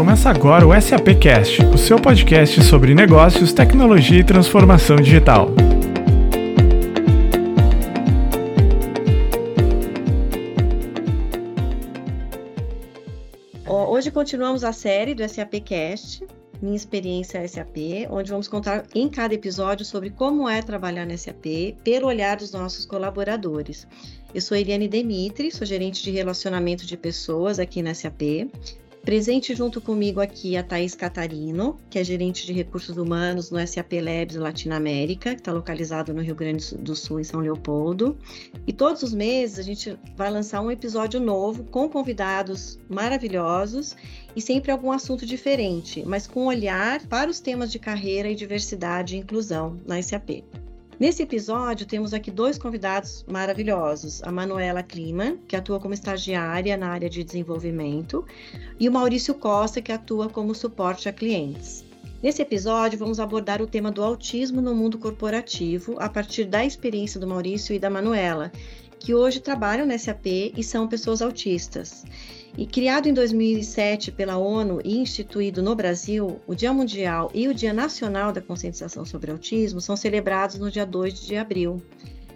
Começa agora o SAP Cast, o seu podcast sobre negócios, tecnologia e transformação digital. Hoje continuamos a série do SAP Cast, minha experiência SAP, onde vamos contar em cada episódio sobre como é trabalhar no SAP pelo olhar dos nossos colaboradores. Eu sou Eliane Demitri, sou gerente de relacionamento de pessoas aqui na SAP. Presente junto comigo aqui a Thaís Catarino, que é gerente de recursos humanos no SAP Labs Latinoamérica, que está localizado no Rio Grande do Sul, em São Leopoldo. E todos os meses a gente vai lançar um episódio novo com convidados maravilhosos e sempre algum assunto diferente, mas com olhar para os temas de carreira e diversidade e inclusão na SAP. Nesse episódio, temos aqui dois convidados maravilhosos: a Manuela Kliman, que atua como estagiária na área de desenvolvimento, e o Maurício Costa, que atua como suporte a clientes. Nesse episódio, vamos abordar o tema do autismo no mundo corporativo a partir da experiência do Maurício e da Manuela, que hoje trabalham na SAP e são pessoas autistas. E criado em 2007 pela ONU e instituído no Brasil, o Dia Mundial e o Dia Nacional da Conscientização sobre Autismo são celebrados no dia 2 de abril.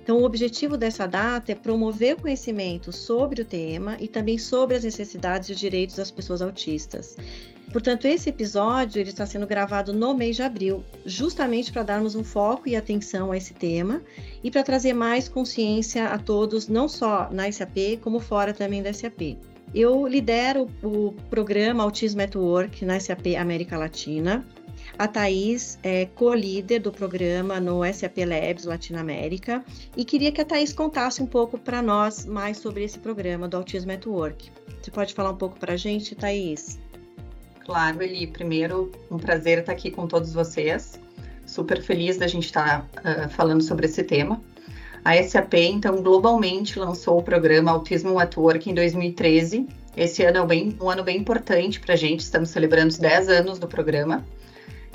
Então, o objetivo dessa data é promover o conhecimento sobre o tema e também sobre as necessidades e direitos das pessoas autistas. Portanto, esse episódio ele está sendo gravado no mês de abril, justamente para darmos um foco e atenção a esse tema e para trazer mais consciência a todos, não só na SAP, como fora também da SAP. Eu lidero o programa Autismo at Work na SAP América Latina. A Thais é co-líder do programa no SAP Labs Latinoamérica e queria que a Thais contasse um pouco para nós mais sobre esse programa do Autismo at Work. Você pode falar um pouco para a gente, Thais? Claro, Eli. Primeiro, um prazer estar aqui com todos vocês. Super feliz da gente estar uh, falando sobre esse tema. A SAP, então, globalmente lançou o programa Autismo at Work em 2013. Esse ano é bem, um ano bem importante para a gente, estamos celebrando os 10 anos do programa.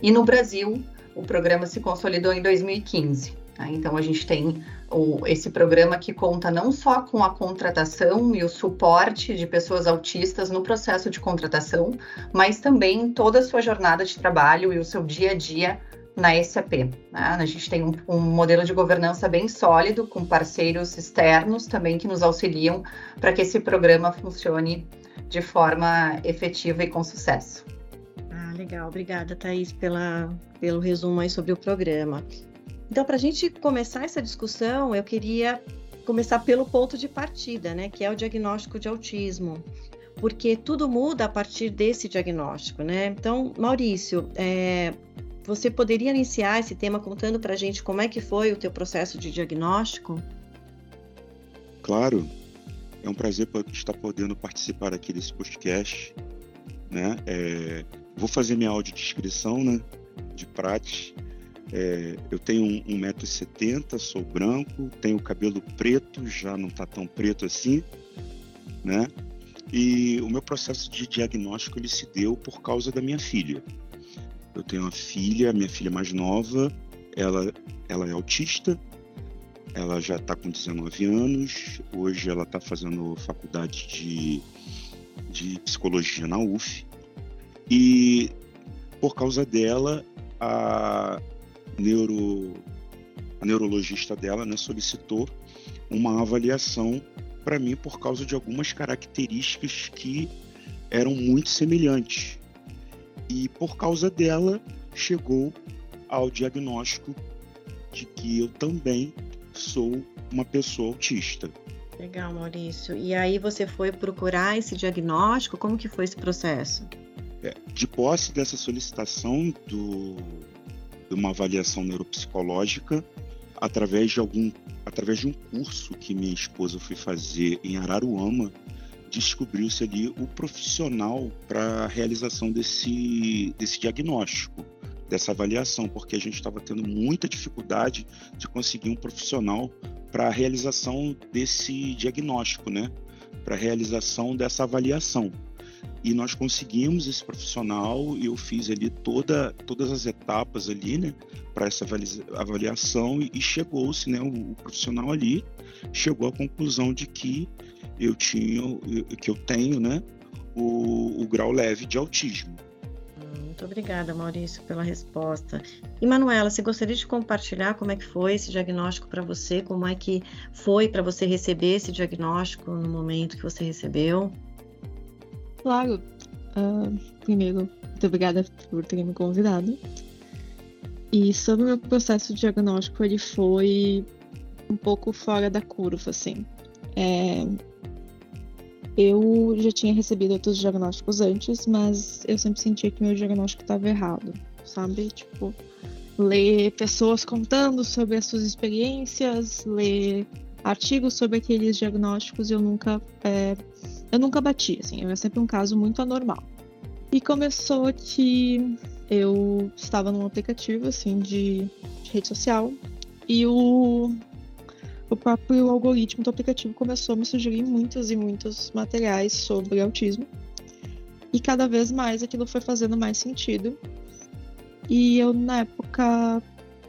E no Brasil, o programa se consolidou em 2015. Tá? Então, a gente tem o, esse programa que conta não só com a contratação e o suporte de pessoas autistas no processo de contratação, mas também toda a sua jornada de trabalho e o seu dia a dia na SAP. Né? A gente tem um, um, modelo de governança bem sólido, com parceiros externos também que nos auxiliam para que esse programa funcione de forma efetiva e com sucesso. Ah, legal. Obrigada, Thaís, pela, pelo resumo aí sobre o programa. Então, para a gente começar essa discussão, eu queria começar pelo ponto de partida, né, que é o diagnóstico de autismo porque tudo muda a partir desse diagnóstico, né? Então, Maurício, é, você poderia iniciar esse tema contando para a gente como é que foi o teu processo de diagnóstico? Claro, é um prazer estar podendo participar aqui desse podcast, né? É, vou fazer minha audiodescrição, né? De prática. É, eu tenho 1,70m, sou branco, tenho cabelo preto, já não está tão preto assim, né? E o meu processo de diagnóstico ele se deu por causa da minha filha. Eu tenho uma filha, minha filha mais nova, ela, ela é autista, ela já está com 19 anos, hoje ela está fazendo faculdade de, de psicologia na UF, e por causa dela, a, neuro, a neurologista dela né, solicitou uma avaliação para mim por causa de algumas características que eram muito semelhantes e por causa dela chegou ao diagnóstico de que eu também sou uma pessoa autista. Legal, Maurício. E aí você foi procurar esse diagnóstico? Como que foi esse processo? É, de posse dessa solicitação do, de uma avaliação neuropsicológica, através de algum, através de um curso que minha esposa foi fazer em Araruama, descobriu-se ali o profissional para a realização desse, desse diagnóstico, dessa avaliação, porque a gente estava tendo muita dificuldade de conseguir um profissional para a realização desse diagnóstico, né? Para a realização dessa avaliação. E nós conseguimos esse profissional eu fiz ali toda, todas as etapas ali, né? Para essa avaliação e, e chegou-se, né? O, o profissional ali chegou à conclusão de que eu tinha, que eu tenho, né, o, o grau leve de autismo. Muito obrigada, Maurício, pela resposta. E Manuela, você gostaria de compartilhar como é que foi esse diagnóstico para você? Como é que foi para você receber esse diagnóstico no momento que você recebeu? Claro. Uh, primeiro, muito obrigada por ter me convidado. E sobre o meu processo diagnóstico, ele foi um pouco fora da curva, assim. É, eu já tinha recebido outros diagnósticos antes, mas eu sempre sentia que meu diagnóstico estava errado, sabe? Tipo, ler pessoas contando sobre as suas experiências, ler artigos sobre aqueles diagnósticos, eu nunca, é, eu nunca bati, assim, era sempre um caso muito anormal. E começou que eu estava num aplicativo, assim, de, de rede social, e o o próprio algoritmo do aplicativo começou a me sugerir muitos e muitos materiais sobre autismo. E cada vez mais aquilo foi fazendo mais sentido. E eu, na época,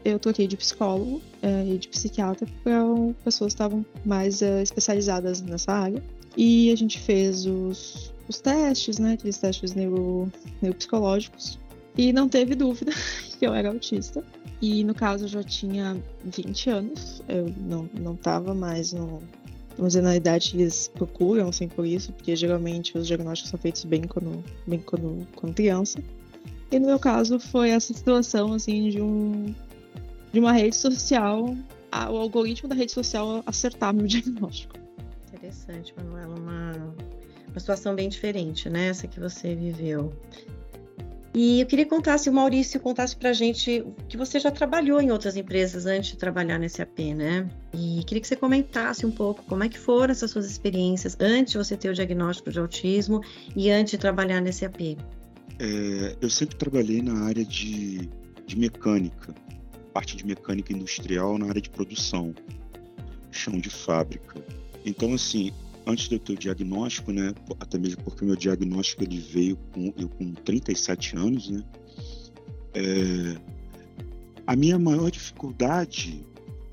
eu troquei de psicólogo é, e de psiquiatra para pessoas que estavam mais é, especializadas nessa área. E a gente fez os, os testes, né, aqueles testes neuro, neuropsicológicos. E não teve dúvida que eu era autista. E no caso eu já tinha 20 anos, eu não, não tava mais no, vamos dizer, na idade que eles procuram, assim, por isso, porque geralmente os diagnósticos são feitos bem quando, bem quando, quando criança. E no meu caso foi essa situação, assim, de um de uma rede social, a, o algoritmo da rede social acertar meu diagnóstico. Interessante, Manuela, uma, uma situação bem diferente, né, essa que você viveu. E eu queria contar, se o Maurício contasse para a gente que você já trabalhou em outras empresas antes de trabalhar nesse SAP, né? E queria que você comentasse um pouco como é que foram essas suas experiências antes de você ter o diagnóstico de autismo e antes de trabalhar nesse SAP. É, eu sempre trabalhei na área de, de mecânica, parte de mecânica industrial na área de produção, chão de fábrica. Então, assim, antes de eu ter o diagnóstico, né, até mesmo porque o meu diagnóstico ele veio com eu com 37 anos, né, é, a minha maior dificuldade,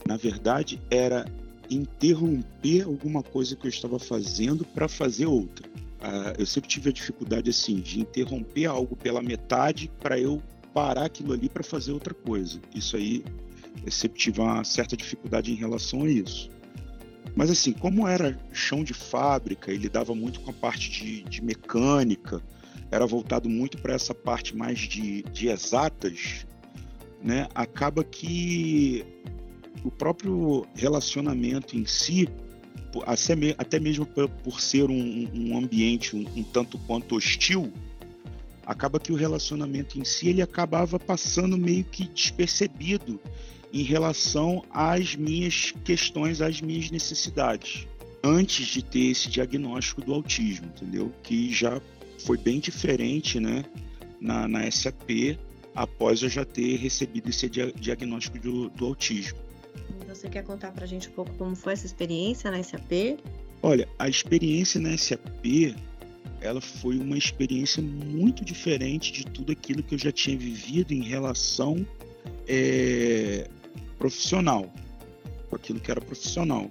na verdade, era interromper alguma coisa que eu estava fazendo para fazer outra. Ah, eu sempre tive a dificuldade assim de interromper algo pela metade para eu parar aquilo ali para fazer outra coisa. Isso aí eu sempre tive uma certa dificuldade em relação a isso. Mas assim, como era chão de fábrica e lidava muito com a parte de, de mecânica, era voltado muito para essa parte mais de, de exatas, né? Acaba que o próprio relacionamento em si, até mesmo por ser um, um ambiente um, um, tanto quanto hostil, acaba que o relacionamento em si ele acabava passando meio que despercebido em relação às minhas questões, às minhas necessidades, antes de ter esse diagnóstico do autismo, entendeu? Que já foi bem diferente, né, na, na SAP, após eu já ter recebido esse dia, diagnóstico do, do autismo. Você quer contar para a gente um pouco como foi essa experiência na SAP? Olha, a experiência na SAP, ela foi uma experiência muito diferente de tudo aquilo que eu já tinha vivido em relação é, profissional, aquilo que era profissional.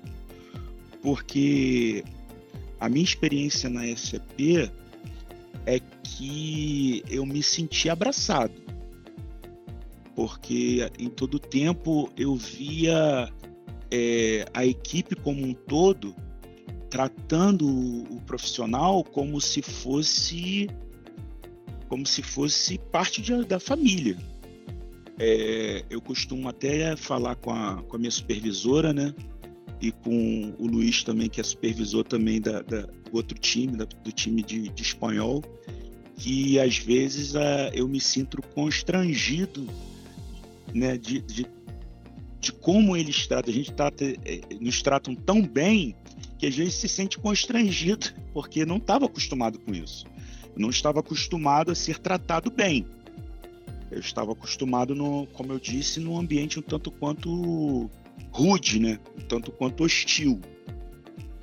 Porque a minha experiência na SAP é que eu me senti abraçado. Porque em todo tempo eu via é, a equipe como um todo tratando o profissional como se fosse como se fosse parte de, da família é, eu costumo até falar com a, com a minha supervisora, né? E com o Luiz também, que é supervisor também da, da do outro time, da, do time de, de, espanhol, que às vezes uh, eu me sinto constrangido, né? De, de, de como eles tratam. A gente trata, é, nos tratam tão bem que às vezes se sente constrangido, porque não estava acostumado com isso. não estava acostumado a ser tratado bem. Eu estava acostumado, no, como eu disse, num ambiente um tanto quanto rude, né? Um tanto quanto hostil.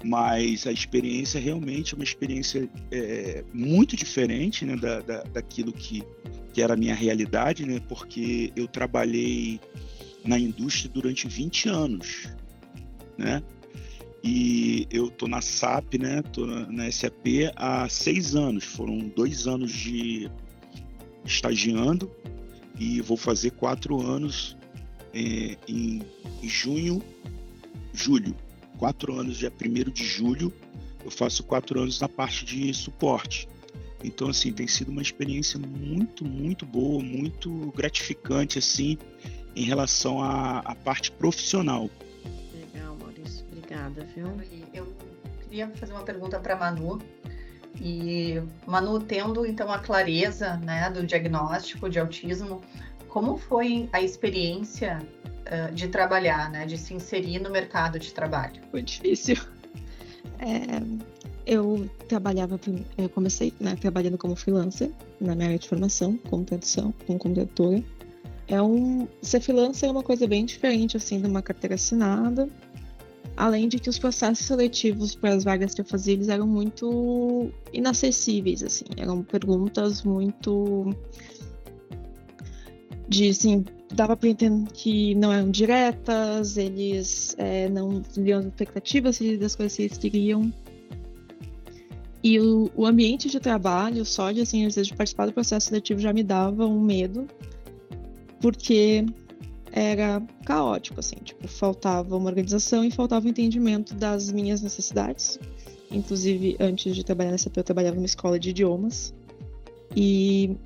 Mas a experiência realmente é uma experiência é, muito diferente né, da, da, daquilo que, que era a minha realidade, né? Porque eu trabalhei na indústria durante 20 anos, né? E eu tô na SAP, né? Tô na, na SAP há seis anos. Foram dois anos de estagiando e vou fazer quatro anos é, em, em junho, julho. Quatro anos, dia 1 de julho, eu faço quatro anos na parte de suporte. Então, assim, tem sido uma experiência muito, muito boa, muito gratificante, assim, em relação à, à parte profissional. Legal, Maurício. Obrigada, viu? Eu queria fazer uma pergunta para Manu. E Manu, tendo então a clareza né, do diagnóstico de autismo, como foi a experiência uh, de trabalhar, né, de se inserir no mercado de trabalho? Foi difícil. É, eu trabalhava, eu comecei né, trabalhando como freelancer na minha área de formação, como tradução, como tradutora. É um, ser freelancer é uma coisa bem diferente assim de uma carteira assinada. Além de que os processos seletivos para as vagas que eu fazia eles eram muito inacessíveis, assim, eram perguntas muito de assim, dava para entender que não eram diretas, eles é, não liam as expectativas das coisas que eles queriam. E o, o, ambiente de trabalho, só de assim, às vezes de participar do processo seletivo já me dava um medo, porque era caótico, assim, tipo, faltava uma organização e faltava o um entendimento das minhas necessidades. Inclusive, antes de trabalhar nessa eu trabalhava numa escola de idiomas. E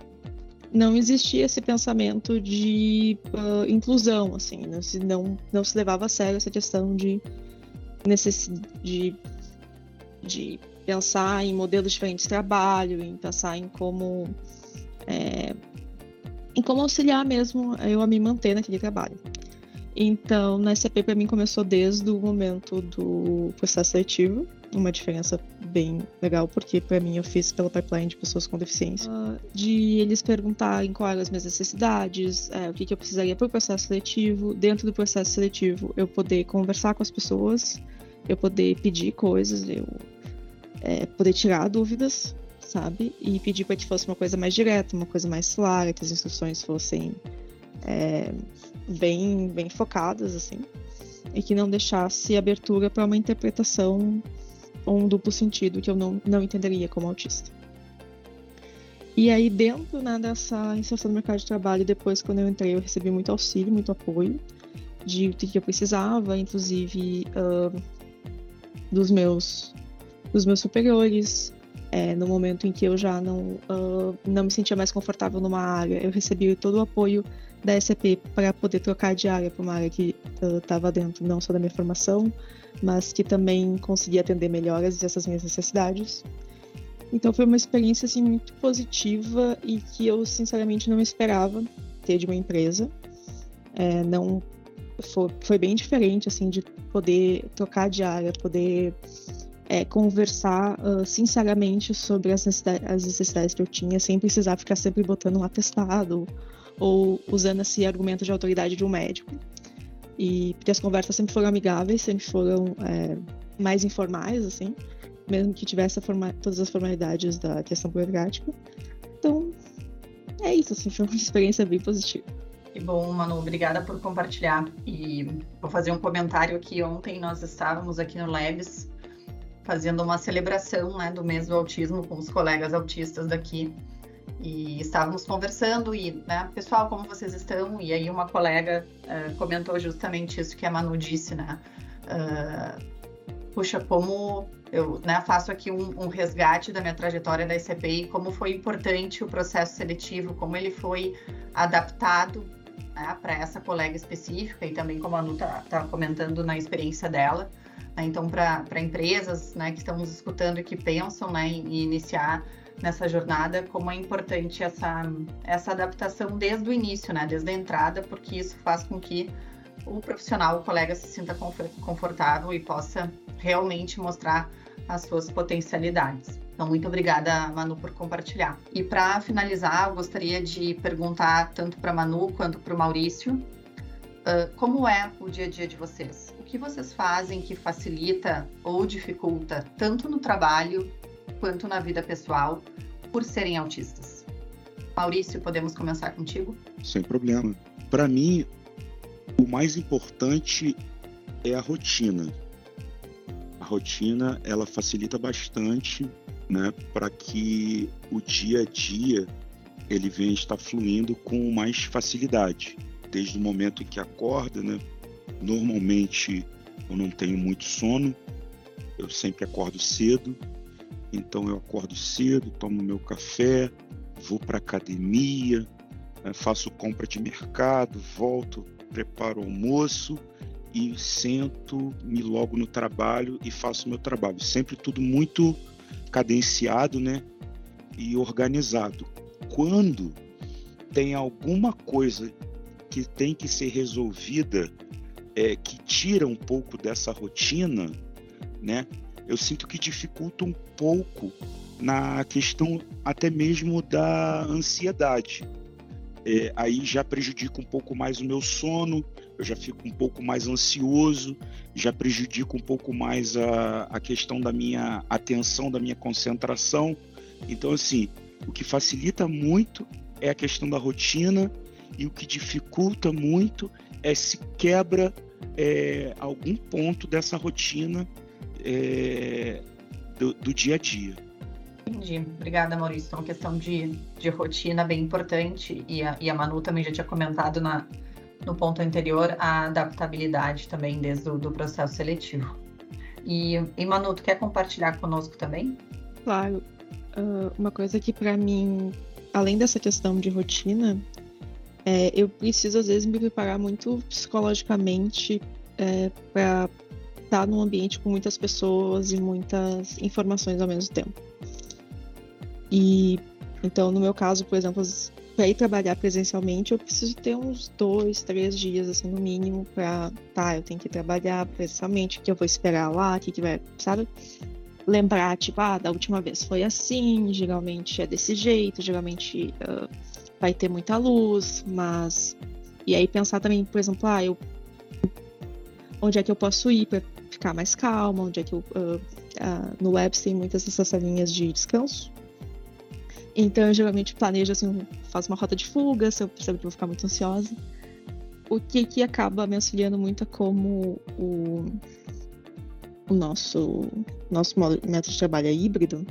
não existia esse pensamento de uh, inclusão, assim, não se, não, não se levava a sério essa questão de, necess... de, de pensar em modelos diferentes de trabalho, em pensar em como é, em como auxiliar mesmo eu a me manter naquele trabalho. Então, na SAP para mim começou desde o momento do processo seletivo, uma diferença bem legal, porque para mim eu fiz pela pipeline de pessoas com deficiência, uh, de eles perguntarem quais eram as minhas necessidades, é, o que, que eu precisaria para o processo seletivo, dentro do processo seletivo eu poder conversar com as pessoas, eu poder pedir coisas, eu é, poder tirar dúvidas, sabe? E pedir para que fosse uma coisa mais direta, uma coisa mais clara, que as instruções fossem é, bem, bem focadas, assim, e que não deixasse abertura para uma interpretação ou um duplo sentido que eu não, não entenderia como autista. E aí, dentro né, dessa inserção no mercado de trabalho, depois, quando eu entrei, eu recebi muito auxílio, muito apoio de o que eu precisava, inclusive uh, dos meus dos meus superiores. É, no momento em que eu já não, uh, não me sentia mais confortável numa área, eu recebi todo o apoio da SAP para poder trocar de área para uma área que estava uh, dentro não só da minha formação, mas que também conseguia atender melhor essas minhas necessidades. Então foi uma experiência assim muito positiva e que eu sinceramente não esperava ter de uma empresa. É, não foi, foi, bem diferente assim de poder trocar de área, poder é, conversar uh, sinceramente sobre as necessidades, as necessidades que eu tinha, sem precisar ficar sempre botando um atestado ou usando esse argumento de autoridade de um médico. E porque as conversas sempre foram amigáveis, sempre foram é, mais informais, assim, mesmo que tivesse todas as formalidades da questão burocrática. Então, é isso, assim, foi uma experiência bem positiva. Que bom, Manu, obrigada por compartilhar. E vou fazer um comentário aqui. Ontem nós estávamos aqui no Labs fazendo uma celebração né, do mês do autismo com os colegas autistas daqui. E estávamos conversando e, né, pessoal, como vocês estão? E aí uma colega uh, comentou justamente isso que a Manu disse, né? Uh, puxa, como eu né, faço aqui um, um, resgate da minha trajetória da ICPI, como foi importante o processo seletivo, como ele foi adaptado né, para essa colega específica e também como a Anu está tá comentando na experiência dela. Né? Então, para empresas né, que estão nos escutando e que pensam né, em iniciar nessa jornada, como é importante essa, essa adaptação desde o início, né, desde a entrada, porque isso faz com que o profissional, o colega, se sinta confortável e possa realmente mostrar as suas potencialidades. Então, muito obrigada, Manu, por compartilhar. E para finalizar, eu gostaria de perguntar tanto para Manu quanto para o Maurício, uh, como é o dia a dia de vocês? Que vocês fazem que facilita ou dificulta tanto no trabalho quanto na vida pessoal por serem autistas? Maurício, podemos começar contigo? Sem problema. Para mim, o mais importante é a rotina. a rotina ela facilita bastante, né, para que o dia a dia ele venha estar fluindo com mais facilidade. Desde o momento em que acorda, né? Normalmente eu não tenho muito sono, eu sempre acordo cedo, então eu acordo cedo, tomo meu café, vou para academia, né, faço compra de mercado, volto, preparo o almoço e sento, me logo no trabalho e faço meu trabalho. Sempre tudo muito cadenciado, né? E organizado. Quando tem alguma coisa que tem que ser resolvida, é, que tira um pouco dessa rotina, né? Eu sinto que dificulta um pouco na questão até mesmo da ansiedade. É, aí já prejudica um pouco mais o meu sono, eu já fico um pouco mais ansioso, já prejudica um pouco mais a, a questão da minha atenção, da minha concentração. Então, assim, o que facilita muito é a questão da rotina e o que dificulta muito é se quebra é, algum ponto dessa rotina é, do, do, dia a dia. Entendi. Obrigada, Maurício. Então, questão de, de rotina bem importante e a, e a Manu também já tinha comentado na, no ponto anterior a adaptabilidade também desde o do processo seletivo. E, e Manu, tu quer compartilhar conosco também? Claro. Uh, uma coisa que para mim, além dessa questão de rotina, é, eu preciso às vezes me preparar muito psicologicamente é, para estar num ambiente com muitas pessoas e muitas informações ao mesmo tempo. E então, no meu caso, por exemplo, para ir trabalhar presencialmente, eu preciso ter uns dois, três dias, assim, no mínimo, para tá, eu tenho que trabalhar presencialmente, o que eu vou esperar lá, o que, que vai, sabe? Lembrar, tipo, ah, da última vez foi assim, geralmente é desse jeito, geralmente uh, vai ter muita luz, mas. E aí pensar também, por exemplo, ah, eu. Onde é que eu posso ir para ficar mais calma? Onde é que eu. Uh, uh, no Labs tem muitas dessas salinhas de descanso então eu geralmente planejo assim, faço uma rota de fuga, se eu percebo que vou ficar muito ansiosa. O que, que acaba me auxiliando muito é como o, o nosso, nosso método de trabalho é híbrido.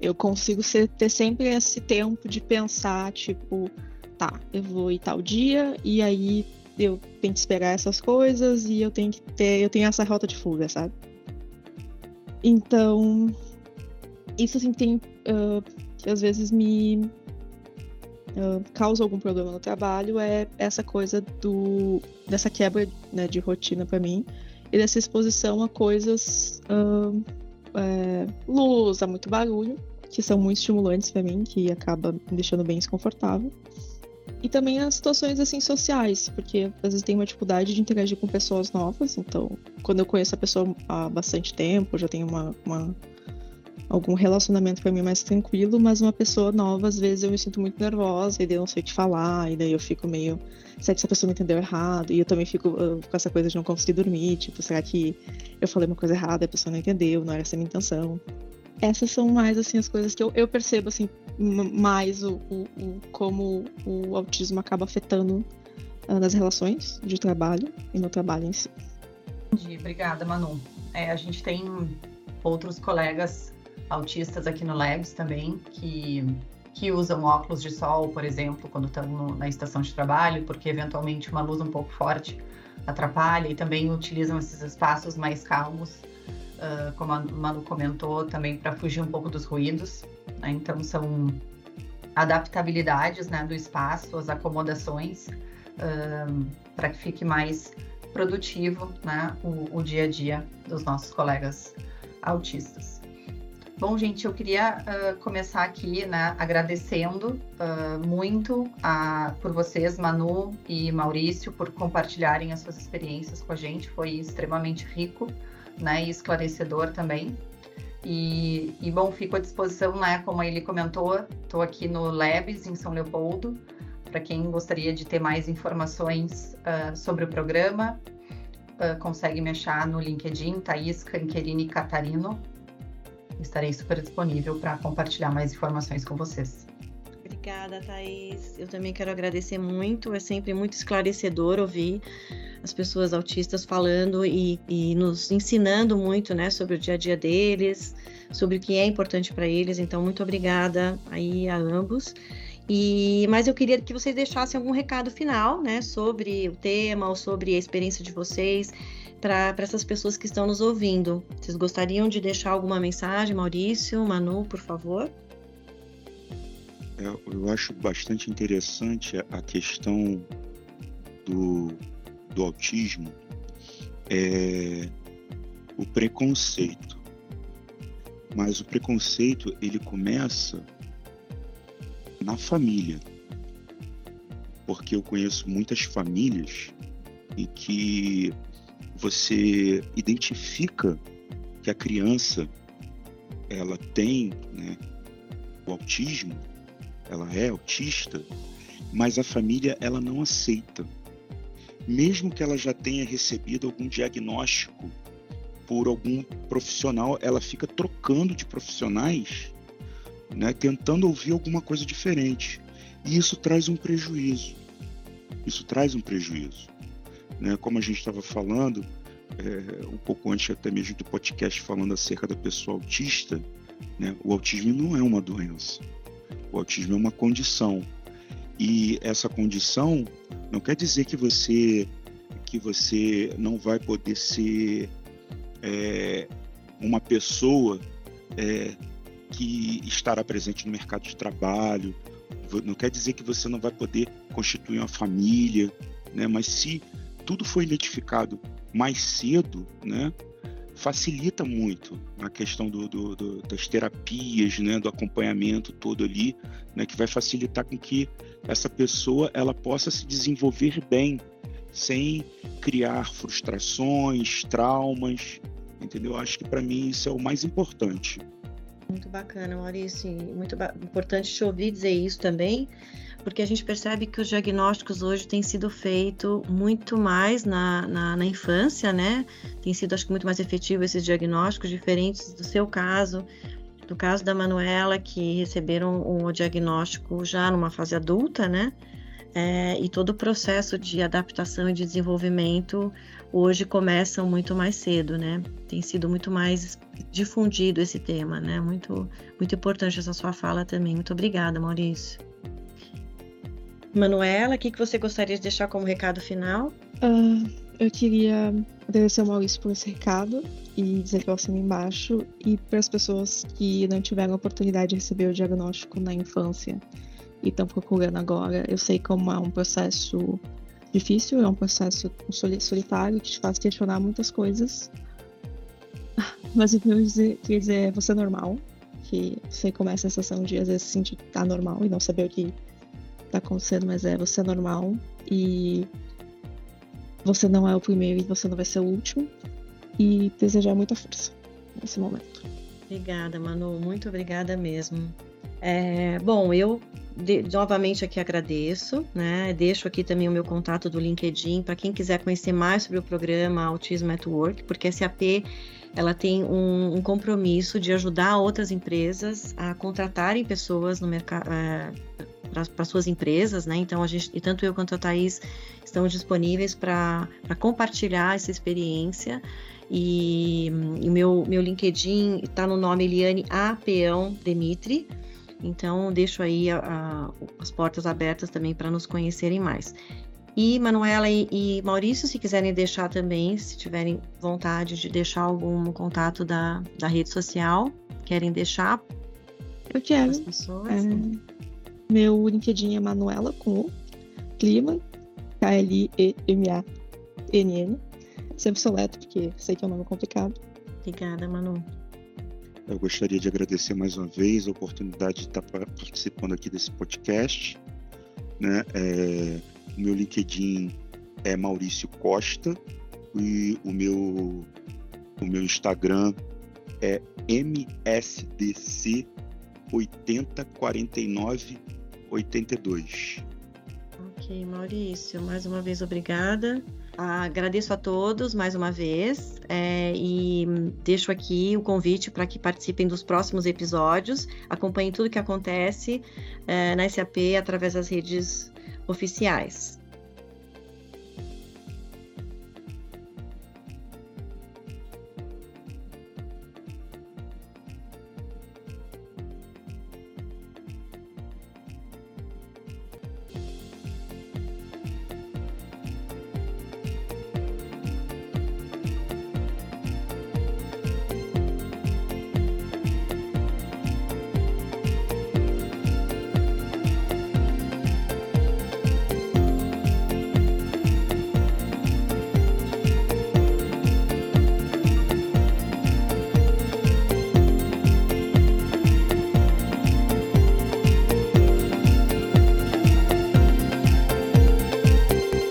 Eu consigo ser, ter sempre esse tempo de pensar, tipo, tá, eu vou ir tal dia, e aí eu tenho que esperar essas coisas e eu tenho que ter, eu tenho essa rota de fuga, sabe? Então, isso assim tem uh, que às vezes me uh, causa algum problema no trabalho é essa coisa do dessa quebra né, de rotina para mim e dessa exposição a coisas uh, é, luz, a muito barulho, que são muito estimulantes para mim, que acaba me deixando bem desconfortável. E também as situações assim sociais, porque às vezes tenho uma dificuldade de interagir com pessoas novas, então quando eu conheço a pessoa há bastante tempo, já tenho uma, uma algum relacionamento para mim mais tranquilo, mas uma pessoa nova, às vezes eu me sinto muito nervosa e daí eu não sei o que falar, e daí eu fico meio. Será que essa pessoa me entendeu errado? E eu também fico uh, com essa coisa de não conseguir dormir, tipo, será que eu falei uma coisa errada a pessoa não entendeu, não era essa a minha intenção? Essas são mais, assim, as coisas que eu, eu percebo, assim, mais o, o, o, como o autismo acaba afetando uh, nas relações de trabalho e no trabalho em si. Entendi, obrigada, Manu. É, a gente tem outros colegas autistas aqui no Labs também, que, que usam óculos de sol, por exemplo, quando estão na estação de trabalho, porque eventualmente uma luz um pouco forte atrapalha, e também utilizam esses espaços mais calmos, uh, como a Manu comentou, também para fugir um pouco dos ruídos. Né? Então, são adaptabilidades né, do espaço, as acomodações, uh, para que fique mais produtivo né, o, o dia a dia dos nossos colegas autistas. Bom, gente, eu queria uh, começar aqui, né, agradecendo uh, muito a, por vocês, Manu e Maurício, por compartilharem as suas experiências com a gente. Foi extremamente rico, né, e esclarecedor também. E, e bom, fico à disposição, né, como ele comentou, estou aqui no Labs em São Leopoldo, para quem gostaria de ter mais informações uh, sobre o programa, consegue me achar no LinkedIn, Thaís Canquerini Catarino, estarei super disponível para compartilhar mais informações com vocês. Obrigada, Thaís. Eu também quero agradecer muito. É sempre muito esclarecedor ouvir as pessoas autistas falando e, e nos ensinando muito, né, sobre o dia a dia deles, sobre o que é importante para eles. Então, muito obrigada aí a ambos. E, mas eu queria que vocês deixassem algum recado final, né, sobre o tema ou sobre a experiência de vocês para essas pessoas que estão nos ouvindo. Vocês gostariam de deixar alguma mensagem, Maurício, Manu, por favor? Eu acho bastante interessante a questão do, do autismo, é o preconceito. Mas o preconceito ele começa na família, porque eu conheço muitas famílias em que você identifica que a criança ela tem né, o autismo, ela é autista, mas a família ela não aceita. Mesmo que ela já tenha recebido algum diagnóstico por algum profissional, ela fica trocando de profissionais, né, tentando ouvir alguma coisa diferente. E isso traz um prejuízo. Isso traz um prejuízo. Né? Como a gente estava falando, é, um pouco antes até mesmo do podcast falando acerca da pessoa autista, né? o autismo não é uma doença. O autismo é uma condição. E essa condição não quer dizer que você que você não vai poder ser é, uma pessoa é, que estará presente no mercado de trabalho. Não quer dizer que você não vai poder constituir uma família, né? Mas se tudo foi identificado mais cedo, né, facilita muito a questão do, do, do, das terapias, né, do acompanhamento todo ali, né, que vai facilitar com que essa pessoa ela possa se desenvolver bem, sem criar frustrações, traumas, entendeu? Acho que para mim isso é o mais importante. Muito bacana, Maurício. Muito importante te ouvir dizer isso também, porque a gente percebe que os diagnósticos hoje têm sido feitos muito mais na, na, na, infância, né? Tem sido, acho que, muito mais efetivo esses diagnósticos, diferentes do seu caso, do caso da Manuela, que receberam o diagnóstico já numa fase adulta, né? É, e todo o processo de adaptação e de desenvolvimento hoje começam muito mais cedo, né? Tem sido muito mais difundido esse tema, né? Muito, muito importante essa sua fala também. Muito obrigada, Maurício. Manuela, o que, você gostaria de deixar como recado final? Uh, eu queria agradecer ao Maurício por esse recado e dizer que eu assino embaixo. E para as pessoas que não tiveram a oportunidade de receber o diagnóstico na infância e estão procurando agora, eu sei como é um processo difícil, é um processo solitário que te faz questionar muitas coisas. Mas eu queria dizer, queria dizer você é normal, que você começa a sensação de às vezes se sentir tá normal e não saber o que tá acontecendo, mas é você é normal e você não é o primeiro e você não vai ser o último. E desejar muita força nesse momento. Obrigada, Manu, muito obrigada mesmo. É, bom, eu de, novamente aqui agradeço, né? Deixo aqui também o meu contato do LinkedIn para quem quiser conhecer mais sobre o programa Autism at Work, porque a SAP ela tem um, um compromisso de ajudar outras empresas a contratarem pessoas no mercado. É, para suas empresas, né? Então a gente, e tanto eu quanto a Thaís estamos disponíveis para compartilhar essa experiência. E, o meu, meu LinkedIn está no nome Eliane A. Peão Demitri. Então, deixo aí a, a, as portas abertas também para nos conhecerem mais. E Manuela e, e, Maurício, se quiserem deixar também, se tiverem vontade de deixar algum contato da, da rede social, querem deixar? Eu quero. As pessoas? É, meu LinkedIn é Manuela com o Clima, K-L-I-E-M-A-N-N. Sempre soleto, porque sei que é um nome complicado. Obrigada, Manu. Eu gostaria de agradecer mais uma vez a oportunidade de estar participando aqui desse podcast. Né? É, o meu LinkedIn é Maurício Costa e o meu, o meu Instagram é MSDC 804982. Ok, Maurício, mais uma vez obrigada Agradeço a todos mais uma vez é, e deixo aqui o convite para que participem dos próximos episódios, acompanhem tudo que acontece é, na SAP através das redes oficiais.